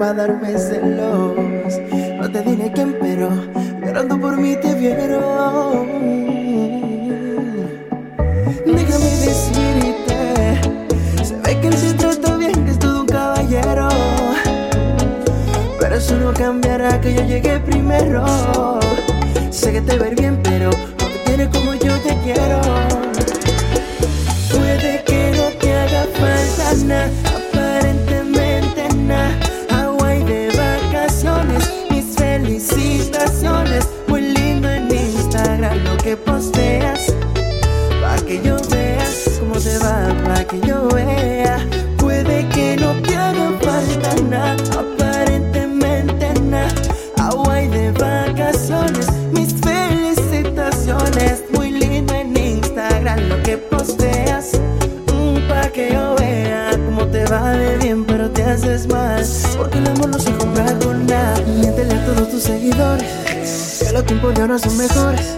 para darme celos. No te diré quién, pero llorando por mí te vieron. Déjame decirte, se ve que él se trata bien, que es todo un caballero. Pero eso no cambiará que yo llegué primero. Sé que te ver bien, pero no te quieres como yo te quiero. Puede que no te haga falta nada. Porque el amor no se compra con nada. Miéntele a todos tus seguidores. Que los tiempos de ahora son mejores.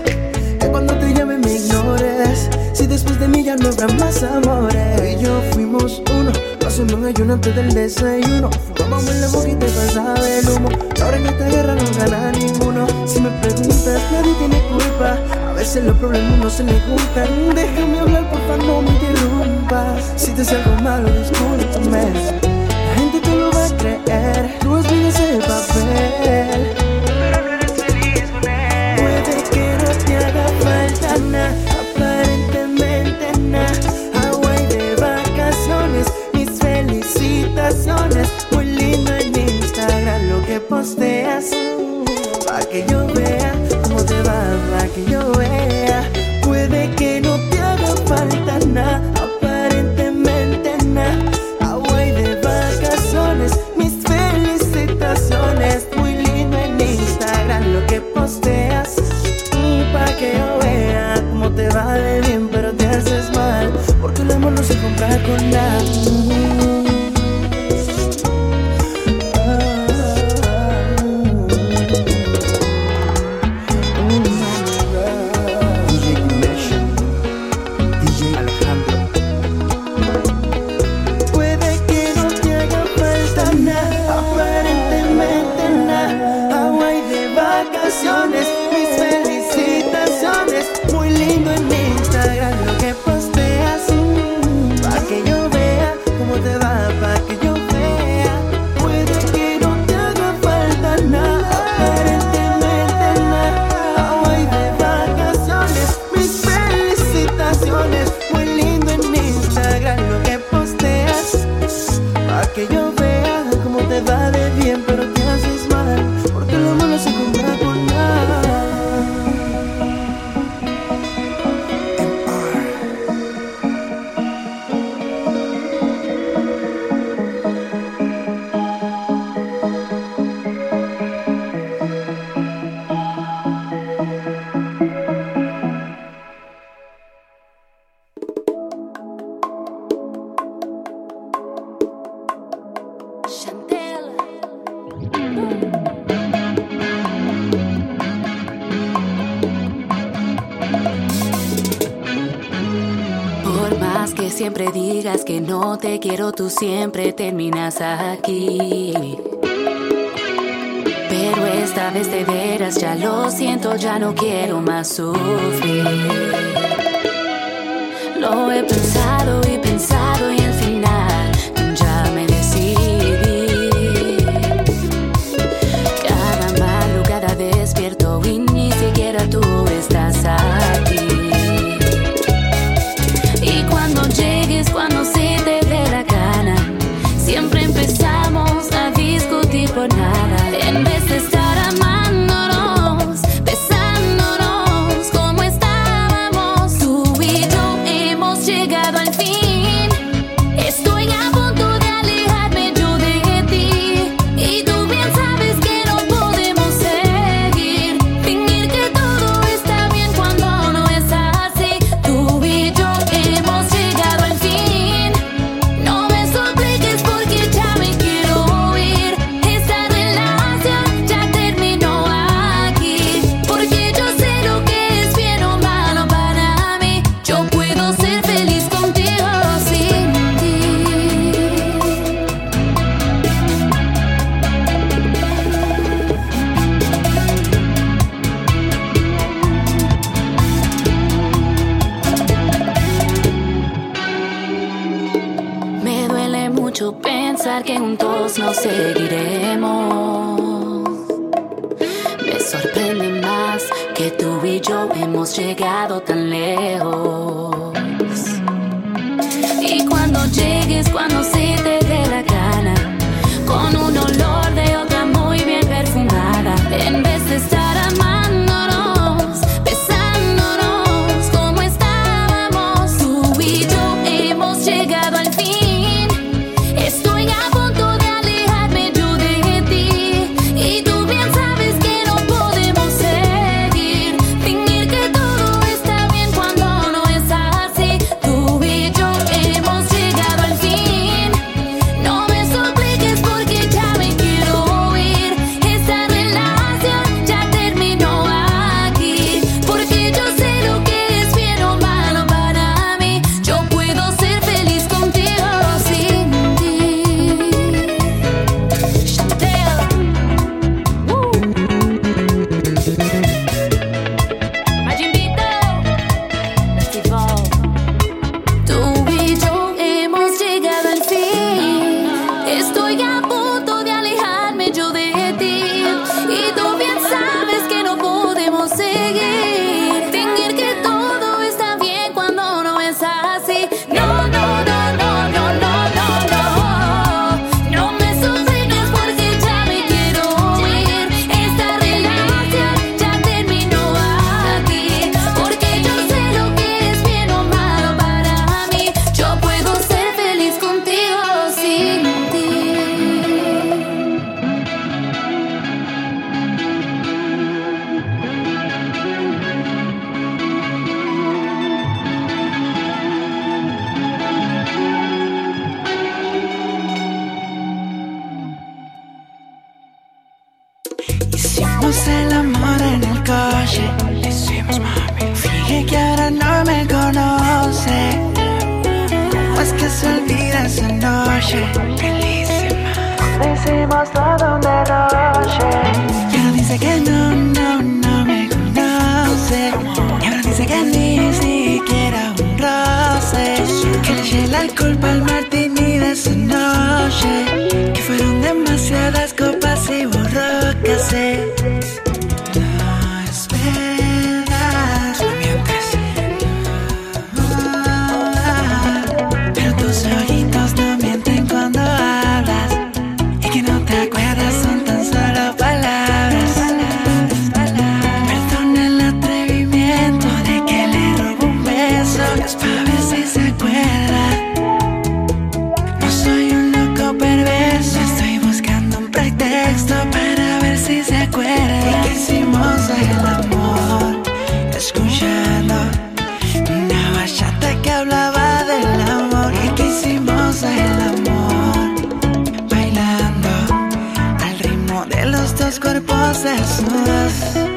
Que cuando te llamen me ignores. Si después de mí ya no habrá más amores. Tú y yo fuimos uno. Pasó un ayuno antes del desayuno. Fumábamos en la boca y te pasaba el humo. Ahora en esta guerra no gana ninguno. Si me preguntas, nadie tiene culpa. A veces los problemas no se le juntan. Déjame hablar, por favor no me interrumpas. Si te salgo malo, discúlpame. creer, no olvides el papel. Quiero, tú siempre terminas aquí. Pero esta vez de veras ya lo siento, ya no quiero más sufrir. Lo he pensado y pensado y Bye.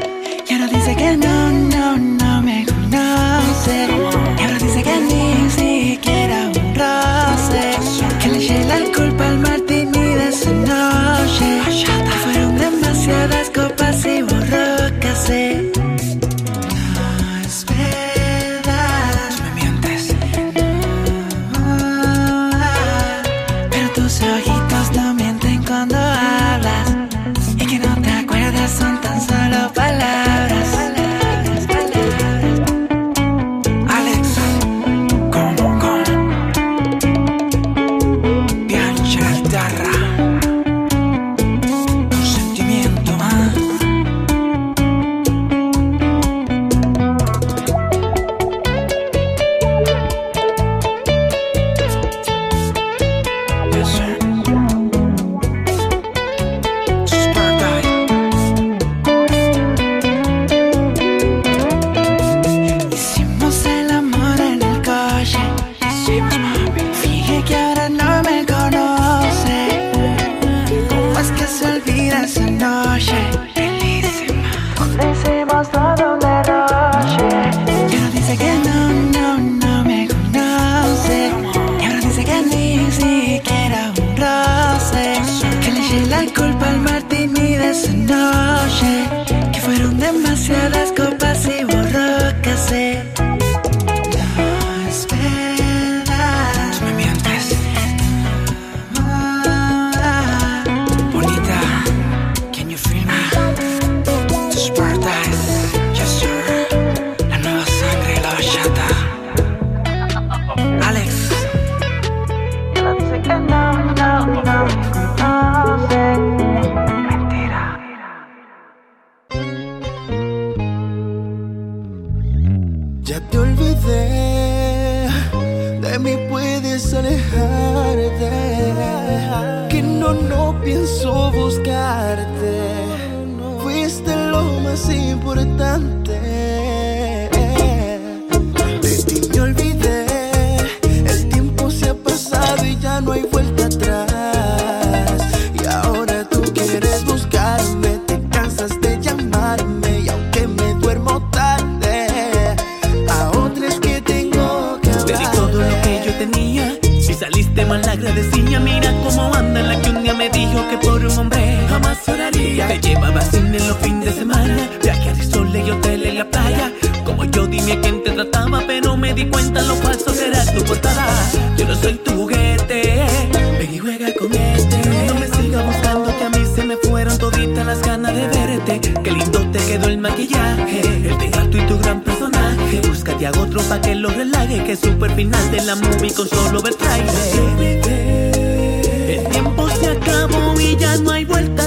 trataba, pero me di cuenta lo falso que era tu portada. Yo no soy tu juguete, ven y juega con este. No me siga buscando, que a mí se me fueron toditas las ganas de verte. Qué lindo te quedó el maquillaje, el teatro y tu gran personaje. Búscate a otro pa' que lo relaje, que es super final de la movie con solo ver trailer. El tiempo se acabó y ya no hay vuelta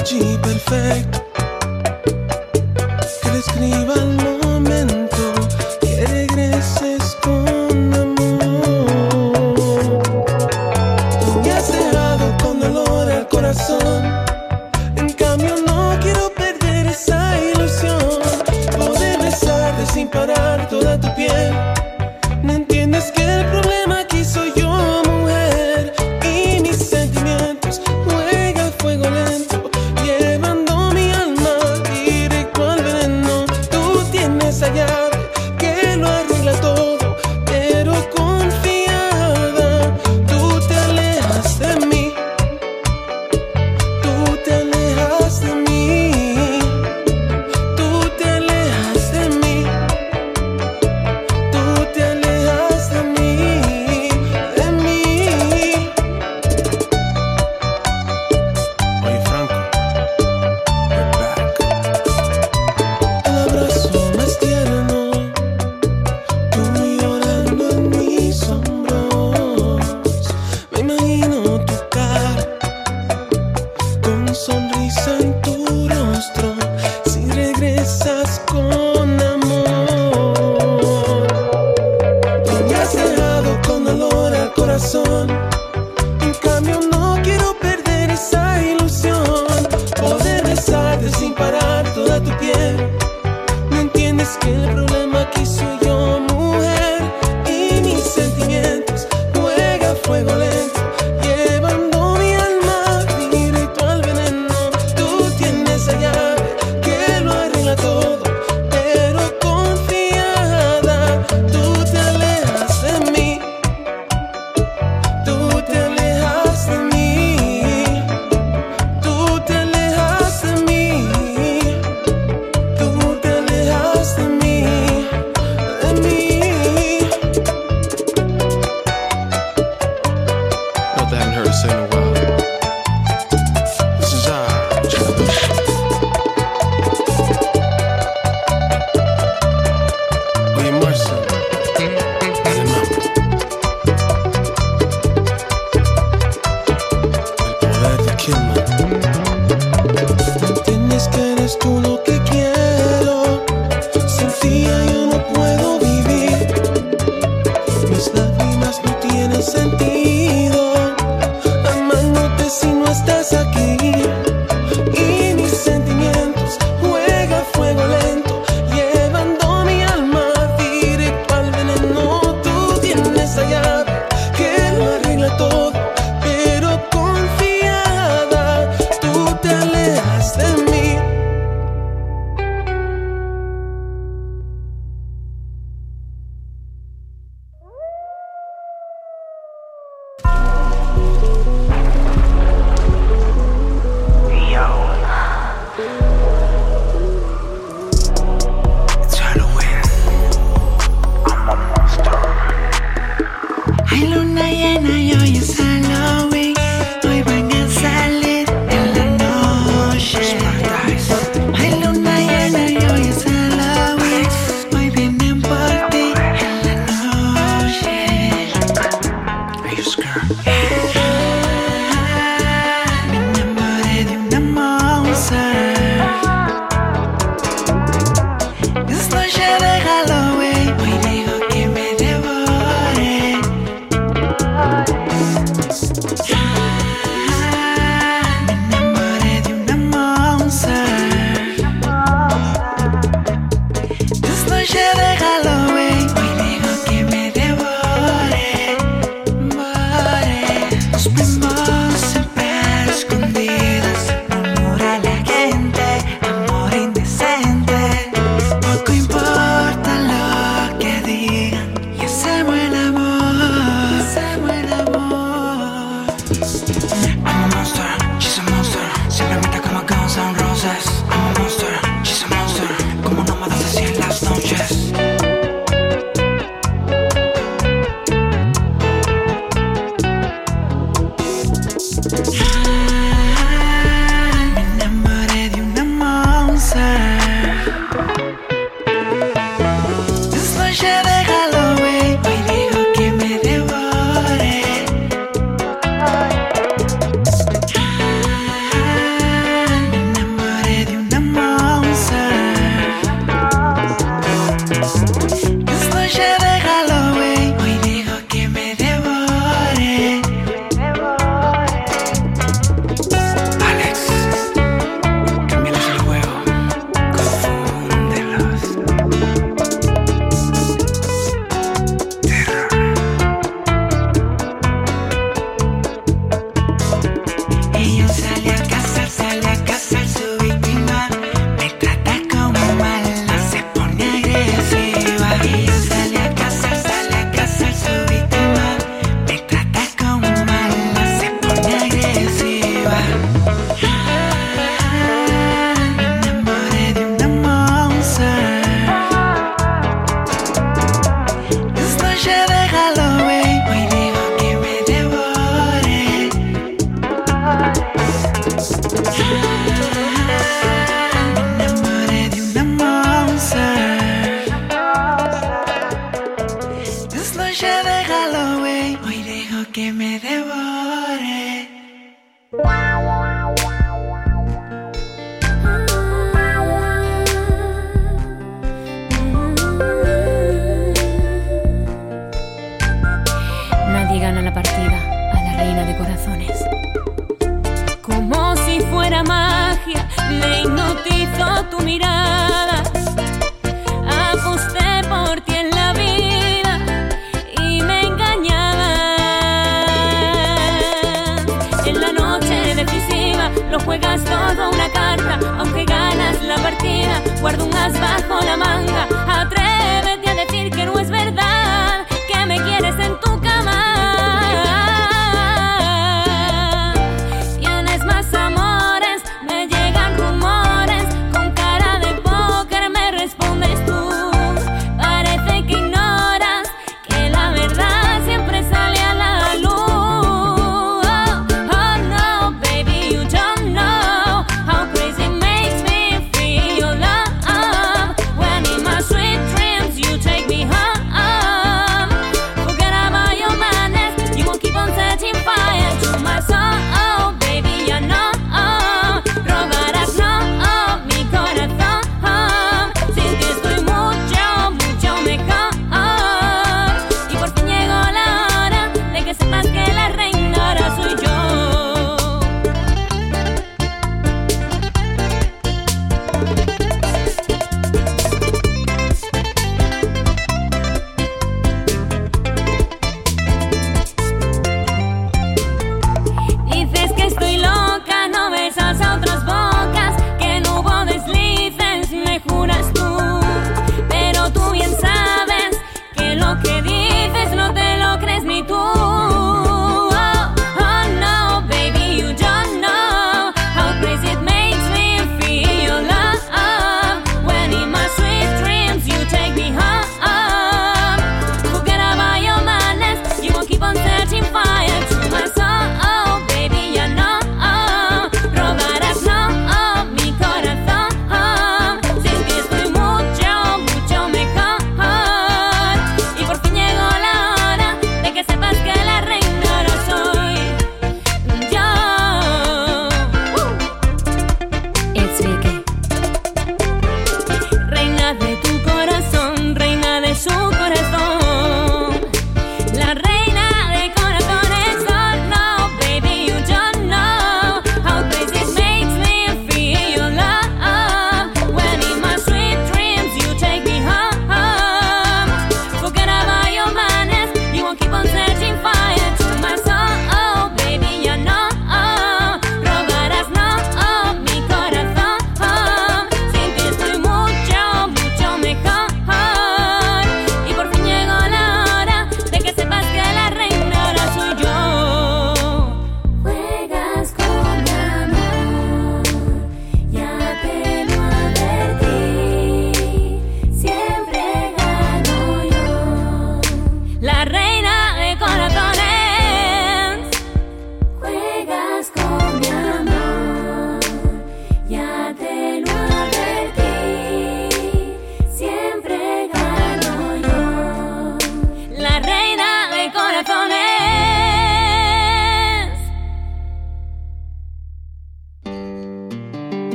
emoji perfecto. Que describa el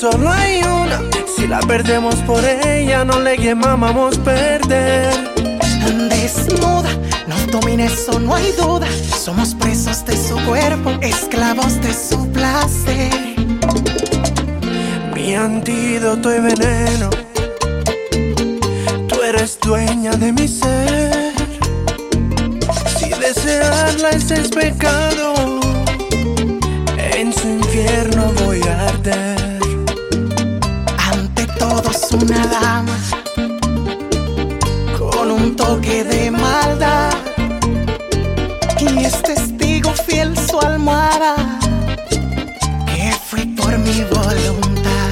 solo hay una. Si la perdemos por ella, no le llamamos perder. Desnuda, nos domina eso, no hay duda. Somos presos de su cuerpo, esclavos de su placer. Mi antídoto y veneno. Tú eres dueña de mi ser. Si desearla ese es pecado, en su infierno voy a arder. Una dama con un toque de maldad y es testigo fiel su almohada que fui por mi voluntad.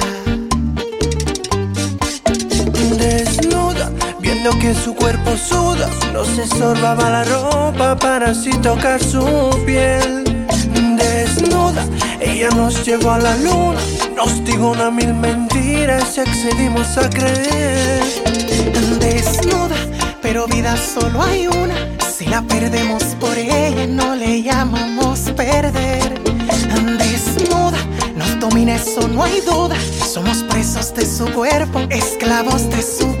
Desnuda, viendo que su cuerpo suda, no se sorbaba la ropa para así tocar su piel. Desnuda, ella nos llevó a la luna, nos dijo una mil mentiras y accedimos a creer. Desnuda, pero vida solo hay una. Si la perdemos por ella, no le llamamos perder. Desnuda, nos domina eso, no hay duda. Somos presos de su cuerpo, esclavos de su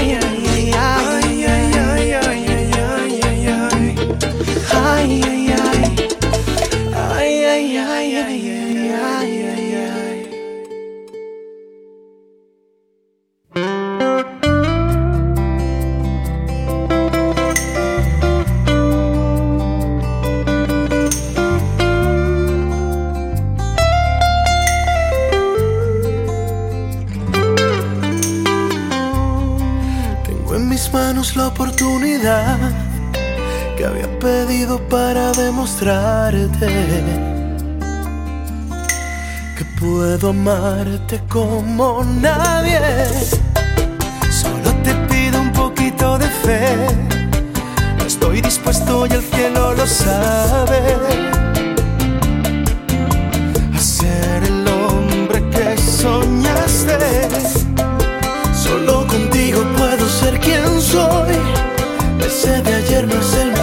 lying. Puedo amarte como nadie. Solo te pido un poquito de fe. Estoy dispuesto y el cielo lo sabe. A ser el hombre que soñaste. Solo contigo puedo ser quien soy. Ese de ayer no es el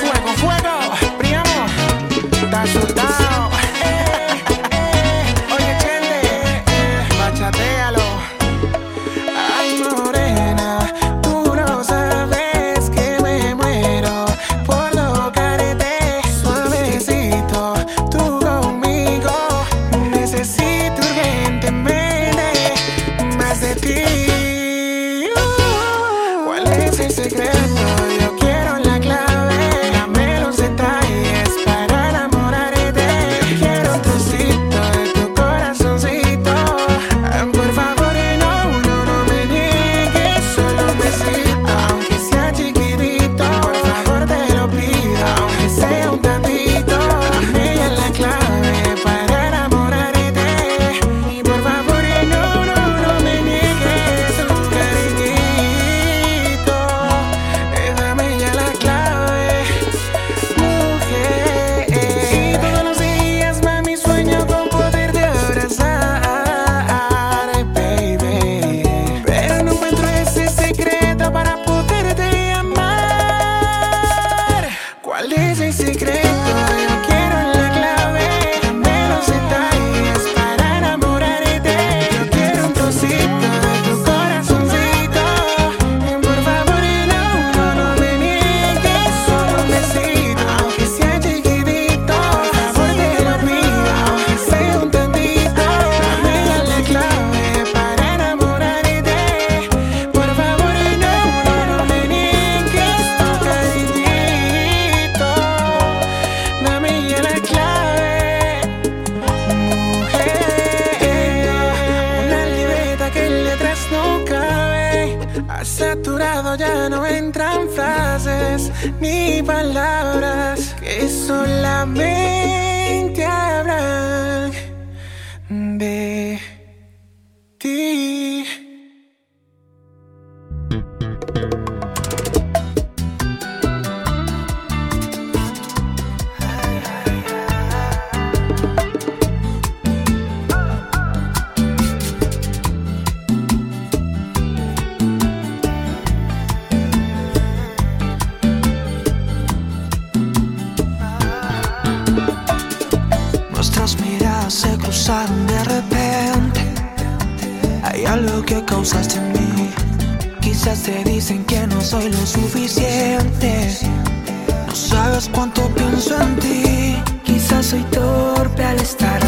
Fuego, fuego. Priamo. Está cuánto pienso en ti. Quizás soy torpe al estar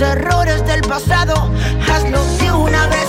errores del pasado. Hazlo de una vez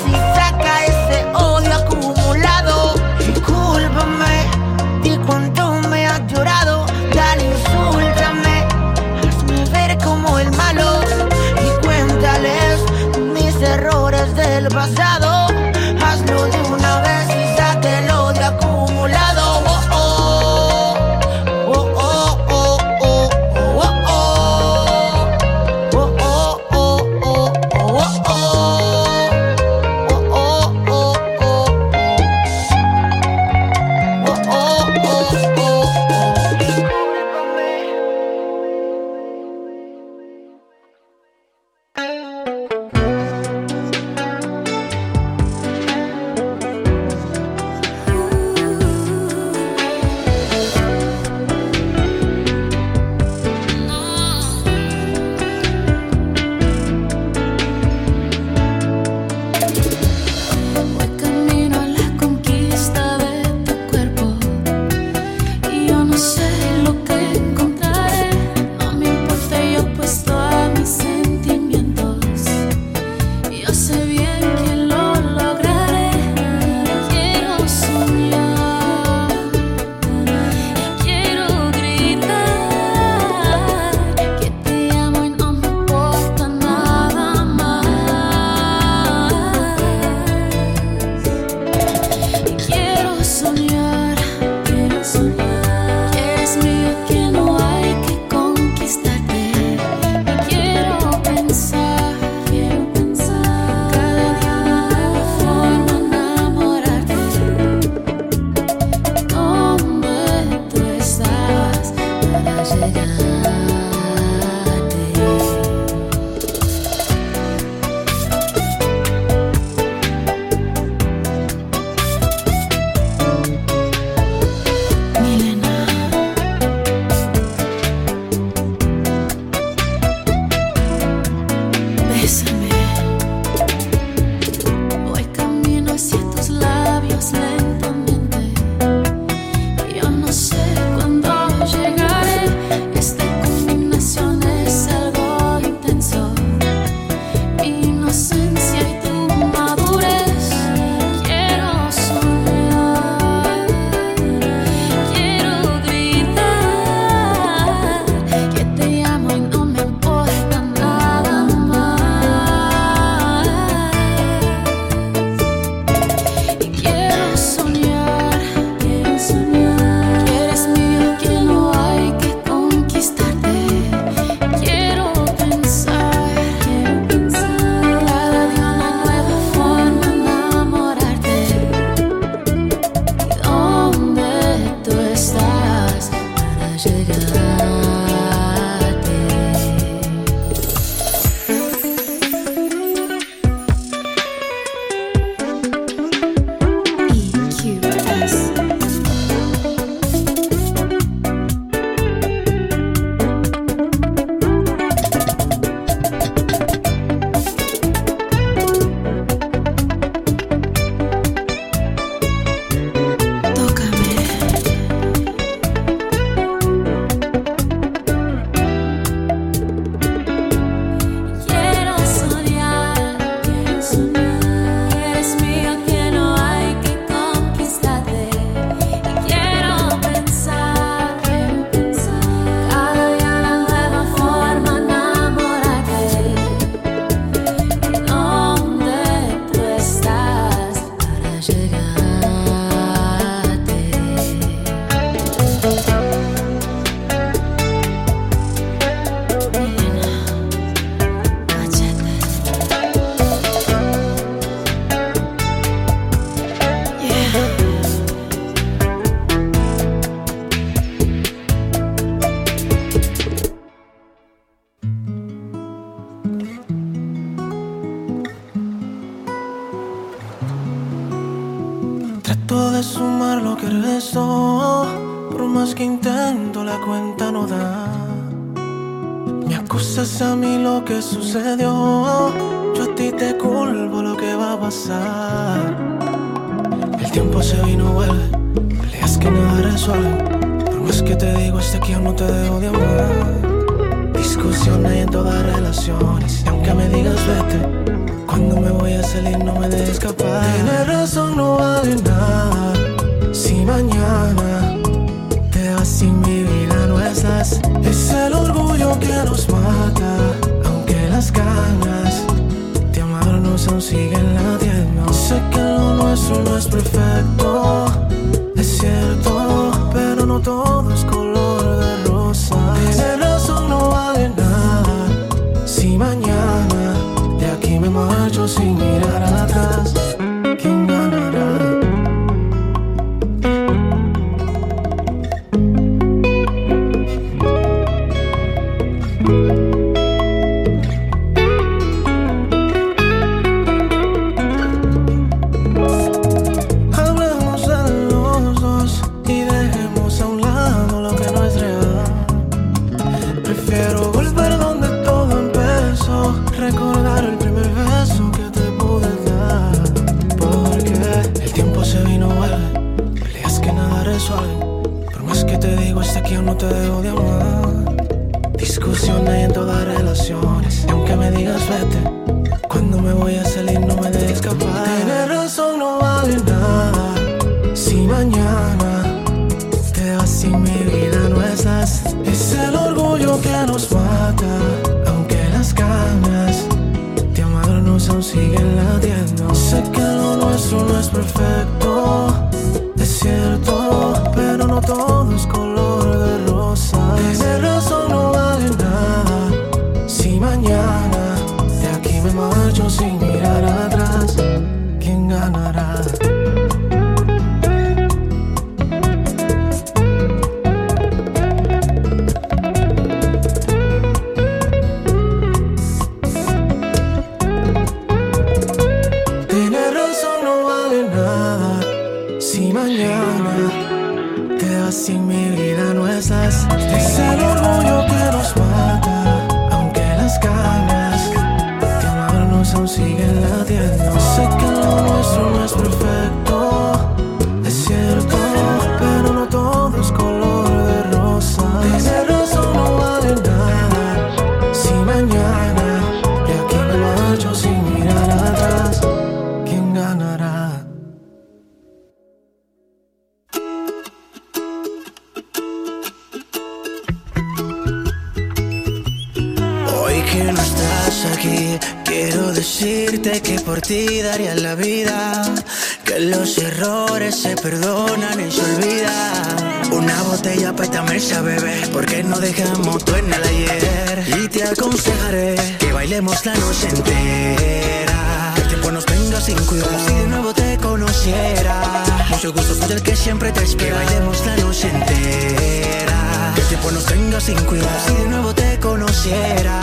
que bailemos la noche entera. Que el tiempo nos venga sin cuidado. Como si de nuevo te conociera.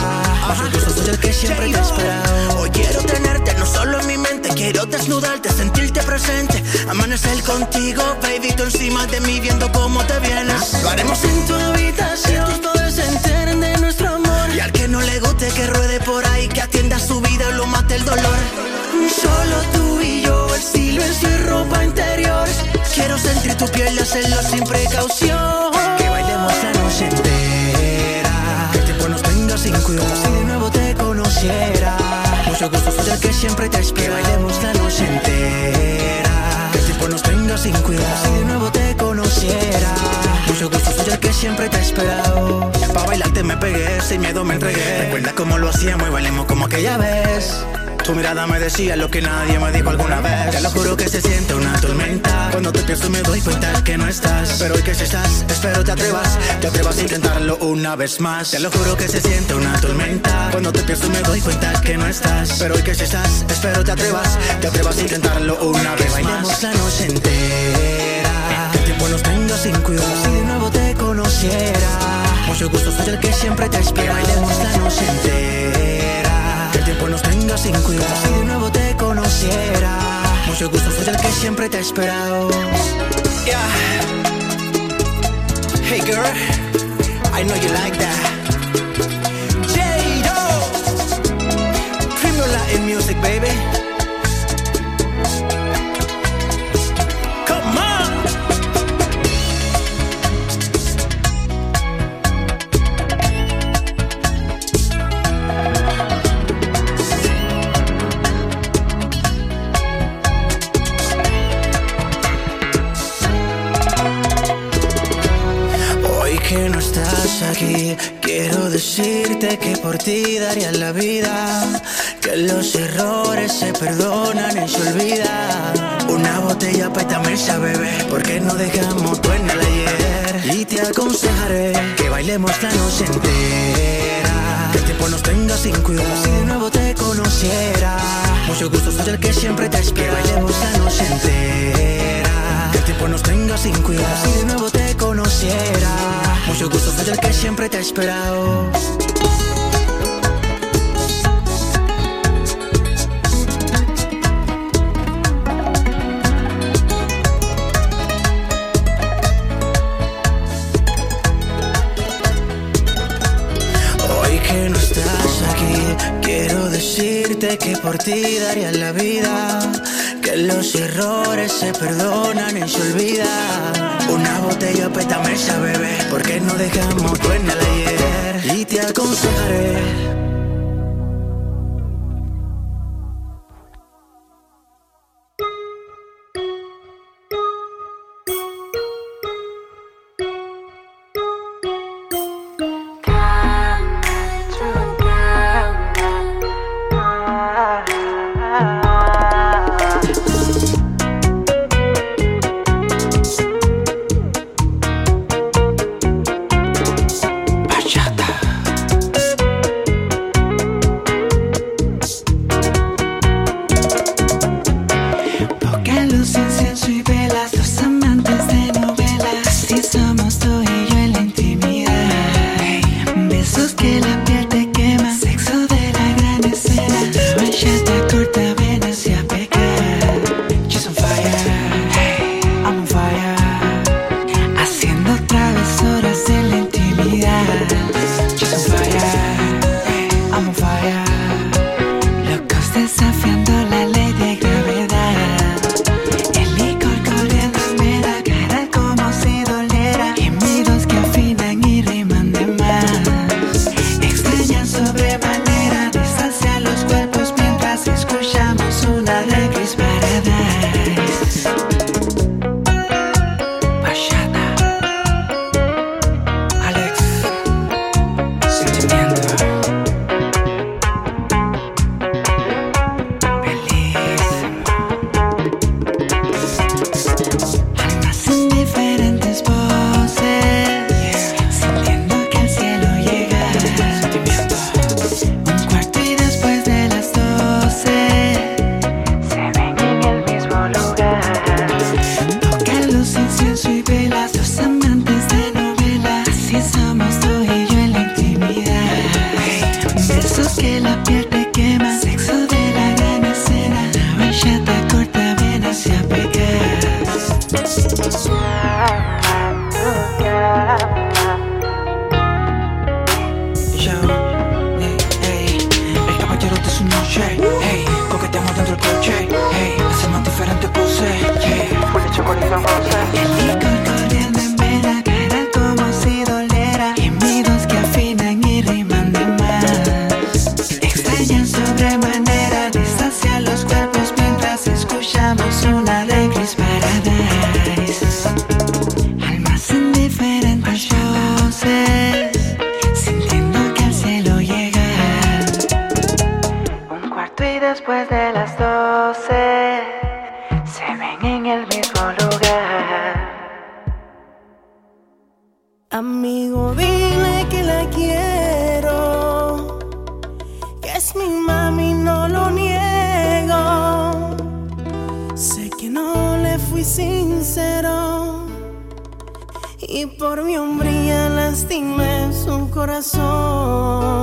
Gusto, soy el que siempre te espera. Hoy quiero tenerte no solo en mi mente, quiero desnudarte, sentirte presente. Amanecer contigo, baby, tú encima de mí viendo cómo te vienes. Lo haremos en tu habitación, padres se enteren de nuestro amor. Y al que no le guste que ruede por ahí, que atienda su vida, lo mate el dolor. Solo tú y yo, el silencio y ropa interior. Quiero sentir tu piel y hacerlo sin precaución. Que bailemos la noche entera. Que el tiempo nos venga sin cuidado. Si de nuevo te conociera. Mucho gusto, soy el que siempre te espera. Que bailemos la noche entera. Que el tiempo nos venga sin cuidado. Si de nuevo te conociera. Mucho gusto, soy el que siempre te he esperado. Pa' bailarte me pegué, sin miedo me entregué. Recuerda cómo lo hacíamos y bailemos como aquella vez. Tu mirada me decía lo que nadie me dijo alguna vez. Te lo juro que se siente una tormenta. Cuando te pienso me doy cuenta que no estás. Pero hoy que si estás, espero te atrevas. Te atrevas a intentarlo una vez más. Te lo juro que se siente una tormenta. Cuando te pienso me doy cuenta que no estás. Pero hoy que si estás, espero te atrevas. Te atrevas a intentarlo una vez más. Bailemos la noche entera. Que el tiempo nos tenga sin cuidado. Si de nuevo te conociera. Mucho gusto, soy el que siempre te espera. Bailemos la noche entera. Tiempo nos tenga sin cuidado. Si de nuevo te conociera. Mucho gusto, soy el que siempre te ha esperado. Yeah. Hey girl, I know you like that. J-Lo, Premium Latin music, baby. Por ti daría la vida. Que los errores se perdonan y se olvidan. Una botella para esta mesa, bebé. Porque no dejamos tú en el ayer. Y te aconsejaré que bailemos la noche entera. Que el tiempo nos tenga sin cuidado. Si de nuevo te conociera. Mucho gusto, soy el que siempre te espera. Bailemos la noche entera. Que el tiempo nos tenga sin cuidado. Si de nuevo te conociera. Mucho gusto, soy el que siempre te ha esperado. Por ti daría la vida. Que los errores se perdonan y se olvidan. Una botella para esta mesa, bebé. Porque no dejamos el ayer. Y te aconsejaré. En el mismo lugar. Amigo, dile que la quiero, que es mi mami, no lo niego. Sé que no le fui sincero y por mi hombría lastimé su corazón.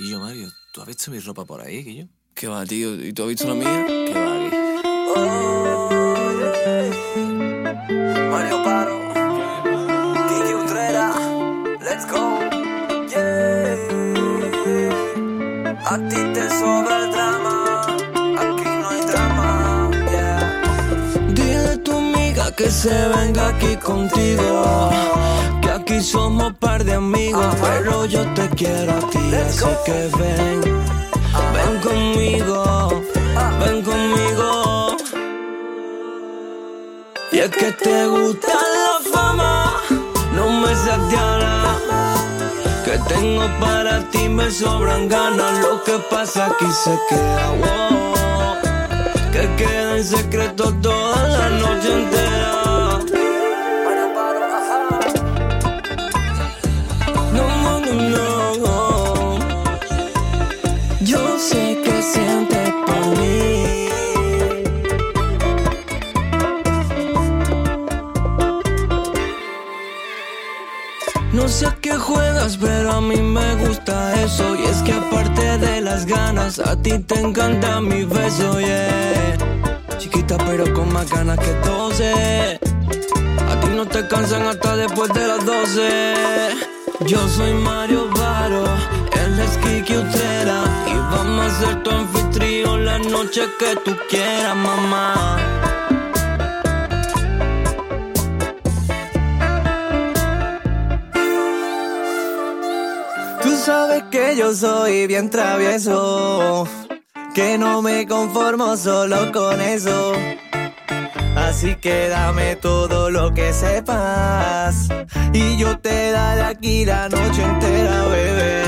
Quillo Mario, ¿tú has visto mi ropa por ahí, Quillo? ¿Qué va, tío? ¿Y tú has visto la mía? ¿Qué va aquí? Mario Paro, Kiki Utrera, let's go, yeah. A ti te sobra el drama, aquí no hay drama, yeah. Dile a tu amiga que se venga aquí contigo. Somos par de amigos, pero yo te quiero a ti. Así que ven, ven conmigo, ven conmigo. Y es que te gusta la fama, no me seas diana. Que tengo para ti, me sobran ganas. Lo que pasa aquí se queda. Que queda en secreto toda la noche entera. Juegas, pero a mí me gusta eso. Y es que aparte de las ganas, a ti te encanta mi beso, yeah. Chiquita, pero con más ganas que 12. A ti no te cansan hasta después de las 12. Yo soy Mario Varo, él es Kiki Utrera. Y vamos a ser tu anfitrión la noche que tú quieras, mamá. que yo soy bien travieso, que no me conformo solo con eso. Así que dame todo lo que sepas y yo te daré aquí la noche entera, bebé.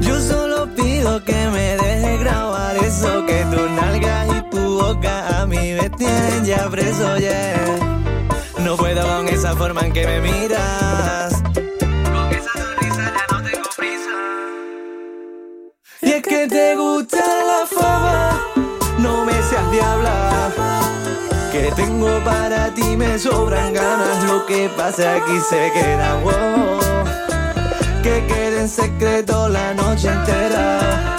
Yo solo pido que me dejes grabar eso que tu nalgas y tu boca a mí me tienen ya preso, yeah. No puedo con esa forma en que me miras. Y es que te gusta la fama, no me seas diabla. Que tengo para ti me sobran ganas. Lo que pasa aquí se queda. Wow. Que quede en secreto la noche entera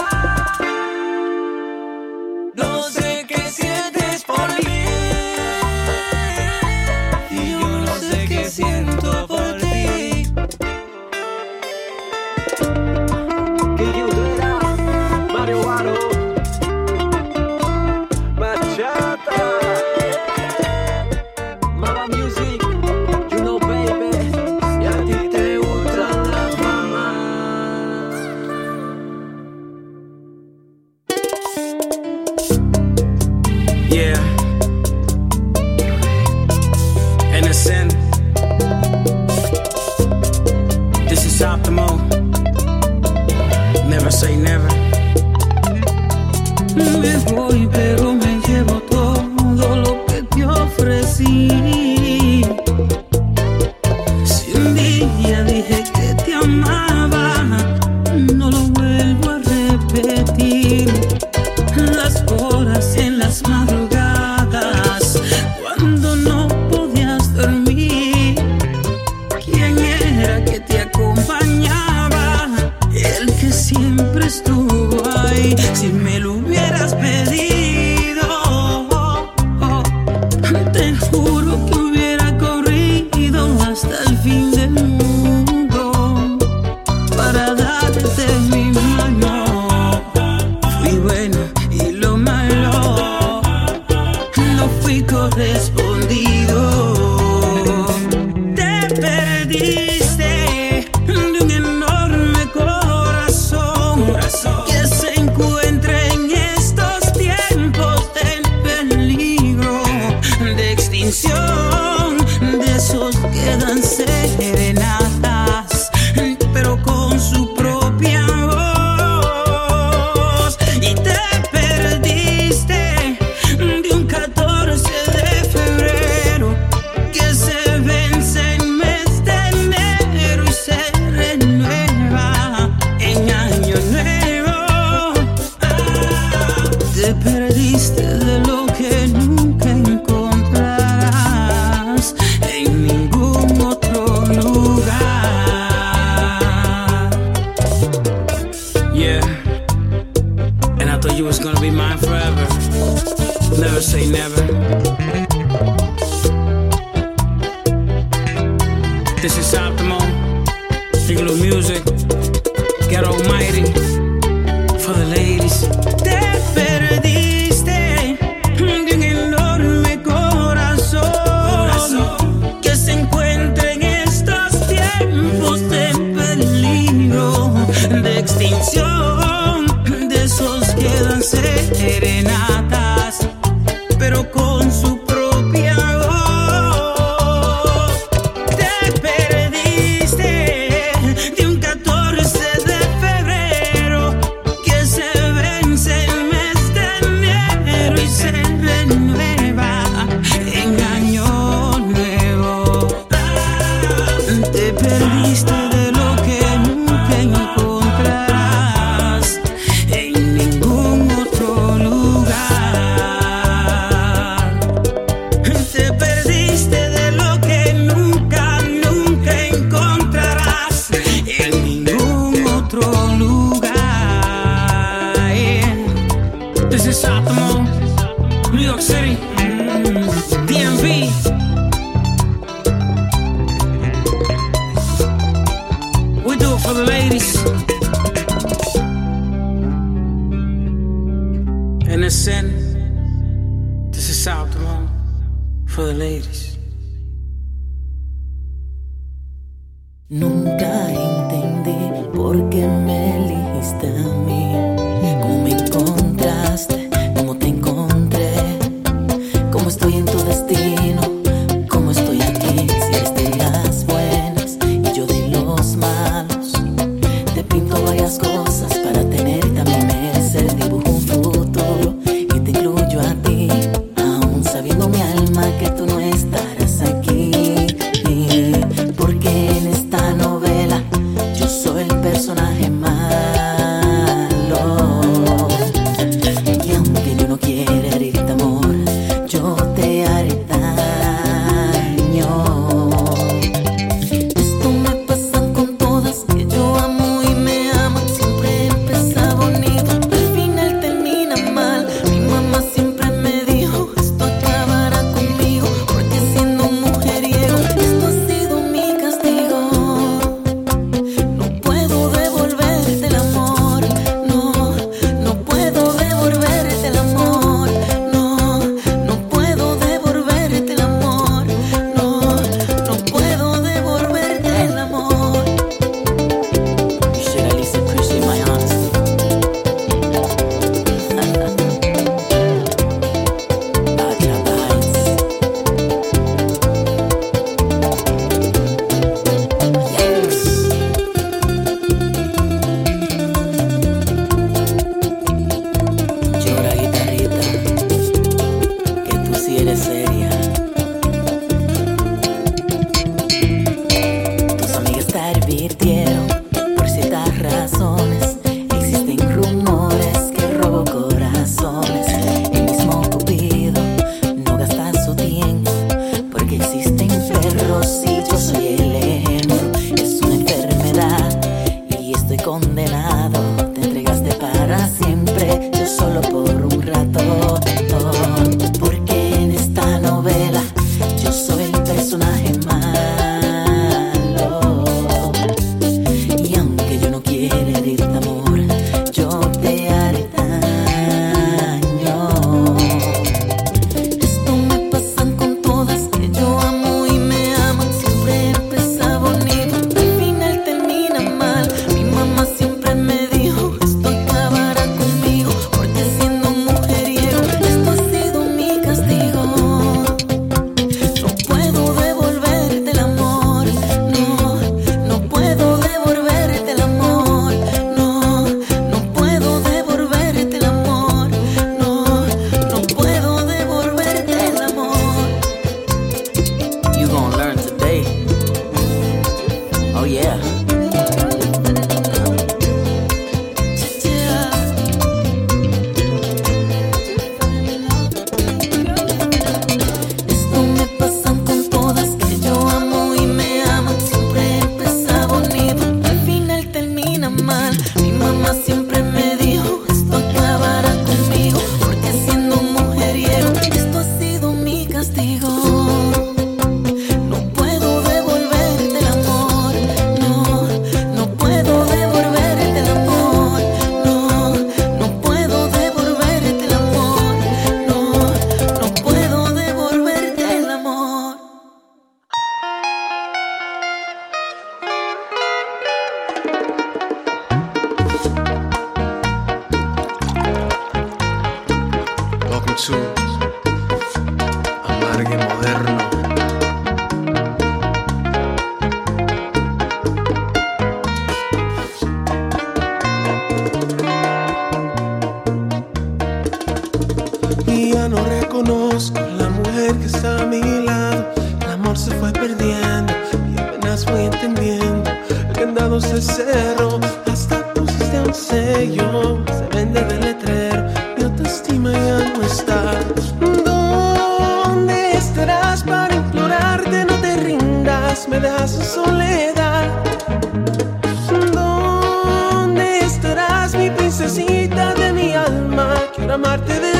amarte de